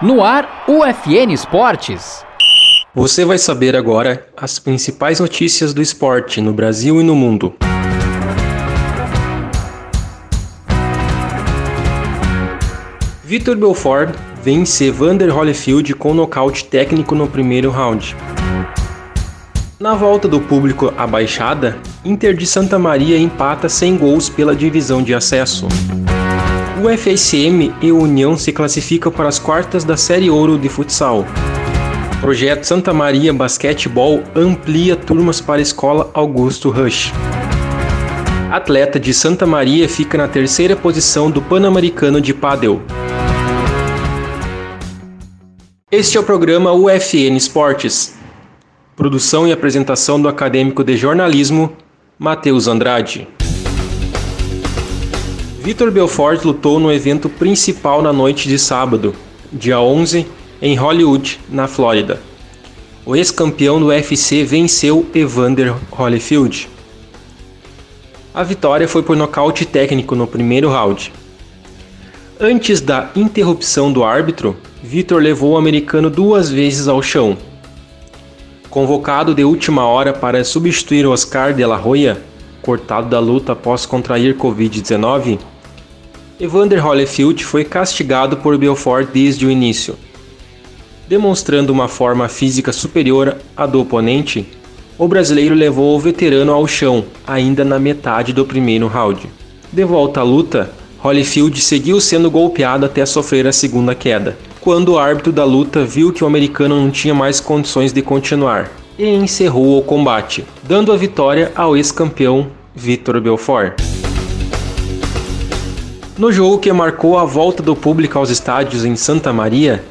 No ar, UFN Esportes. Você vai saber agora as principais notícias do esporte no Brasil e no mundo. Vitor Belfort vence Vander Holyfield com nocaute técnico no primeiro round. Na volta do público à Baixada, Inter de Santa Maria empata sem gols pela divisão de acesso. O FSM e União se classificam para as quartas da Série Ouro de futsal. Projeto Santa Maria Basquetebol amplia turmas para a escola Augusto Rush. Atleta de Santa Maria fica na terceira posição do Pan-Americano de Padel. Este é o programa UFN Esportes. Produção e apresentação do acadêmico de jornalismo Matheus Andrade. Vitor Belfort lutou no evento principal na noite de sábado, dia 11, em Hollywood, na Flórida. O ex-campeão do UFC venceu Evander Holyfield. A vitória foi por nocaute técnico no primeiro round. Antes da interrupção do árbitro, Vitor levou o americano duas vezes ao chão. Convocado de última hora para substituir Oscar de la Hoya, cortado da luta após contrair Covid-19, Evander Holyfield foi castigado por Belfort desde o início. Demonstrando uma forma física superior à do oponente, o brasileiro levou o veterano ao chão, ainda na metade do primeiro round. De volta à luta, Holyfield seguiu sendo golpeado até sofrer a segunda queda quando o árbitro da luta viu que o americano não tinha mais condições de continuar e encerrou o combate, dando a vitória ao ex-campeão Vitor Belfort. No jogo que marcou a volta do público aos estádios em Santa Maria,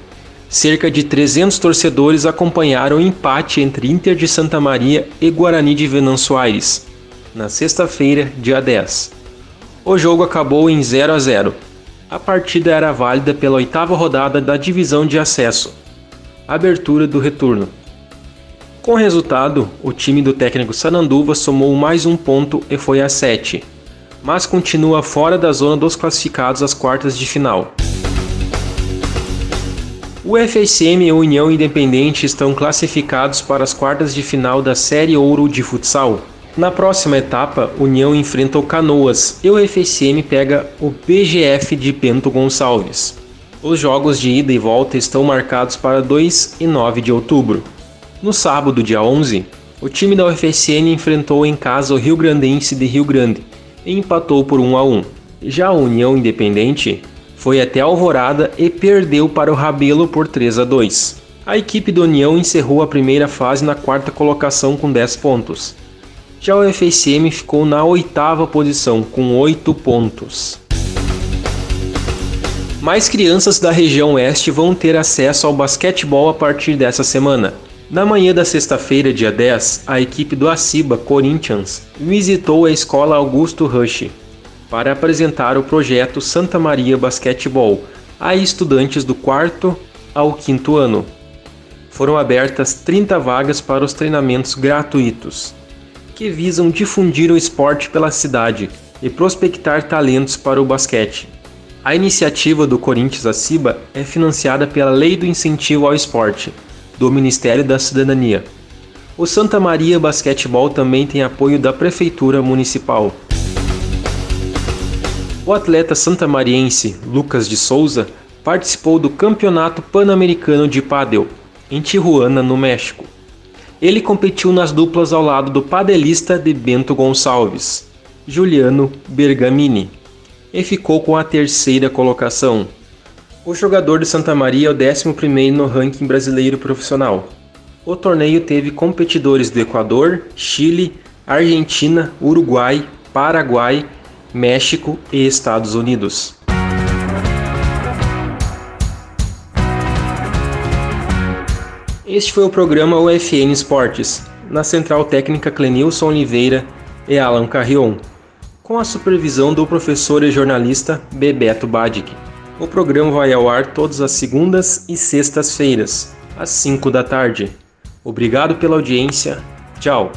cerca de 300 torcedores acompanharam o empate entre Inter de Santa Maria e Guarani de Venanço Aires, na sexta-feira, dia 10. O jogo acabou em 0 a 0 a partida era válida pela oitava rodada da divisão de acesso, abertura do retorno. Com o resultado, o time do técnico Sananduva somou mais um ponto e foi a 7, mas continua fora da zona dos classificados às quartas de final. O FSM e a União Independente estão classificados para as quartas de final da Série Ouro de Futsal, na próxima etapa, União enfrenta o Canoas e o FSM pega o BGF de Bento Gonçalves. Os jogos de ida e volta estão marcados para 2 e 9 de outubro. No sábado, dia 11, o time da UFSM enfrentou em casa o Rio Grandense de Rio Grande e empatou por 1 a 1. Já a União Independente foi até Alvorada e perdeu para o Rabelo por 3 a 2. A equipe do União encerrou a primeira fase na quarta colocação com 10 pontos. Já o FSM ficou na oitava posição, com oito pontos. Mais crianças da região oeste vão ter acesso ao basquetebol a partir dessa semana. Na manhã da sexta-feira, dia 10, a equipe do Aciba Corinthians visitou a escola Augusto Rush para apresentar o projeto Santa Maria Basquetebol a estudantes do quarto ao quinto ano. Foram abertas 30 vagas para os treinamentos gratuitos que visam difundir o esporte pela cidade e prospectar talentos para o basquete. A iniciativa do Corinthians Aciba é financiada pela Lei do Incentivo ao Esporte, do Ministério da Cidadania. O Santa Maria Basquetebol também tem apoio da Prefeitura Municipal. O atleta santamariense Lucas de Souza participou do Campeonato Pan-Americano de Pádel, em Tijuana, no México. Ele competiu nas duplas ao lado do padelista de Bento Gonçalves, Juliano Bergamini, e ficou com a terceira colocação. O jogador de Santa Maria é o 11 no ranking brasileiro profissional. O torneio teve competidores do Equador, Chile, Argentina, Uruguai, Paraguai, México e Estados Unidos. Este foi o programa UFN Esportes, na Central Técnica Clenilson Oliveira e Alan Carrion, com a supervisão do professor e jornalista Bebeto Badic. O programa vai ao ar todas as segundas e sextas-feiras, às 5 da tarde. Obrigado pela audiência. Tchau.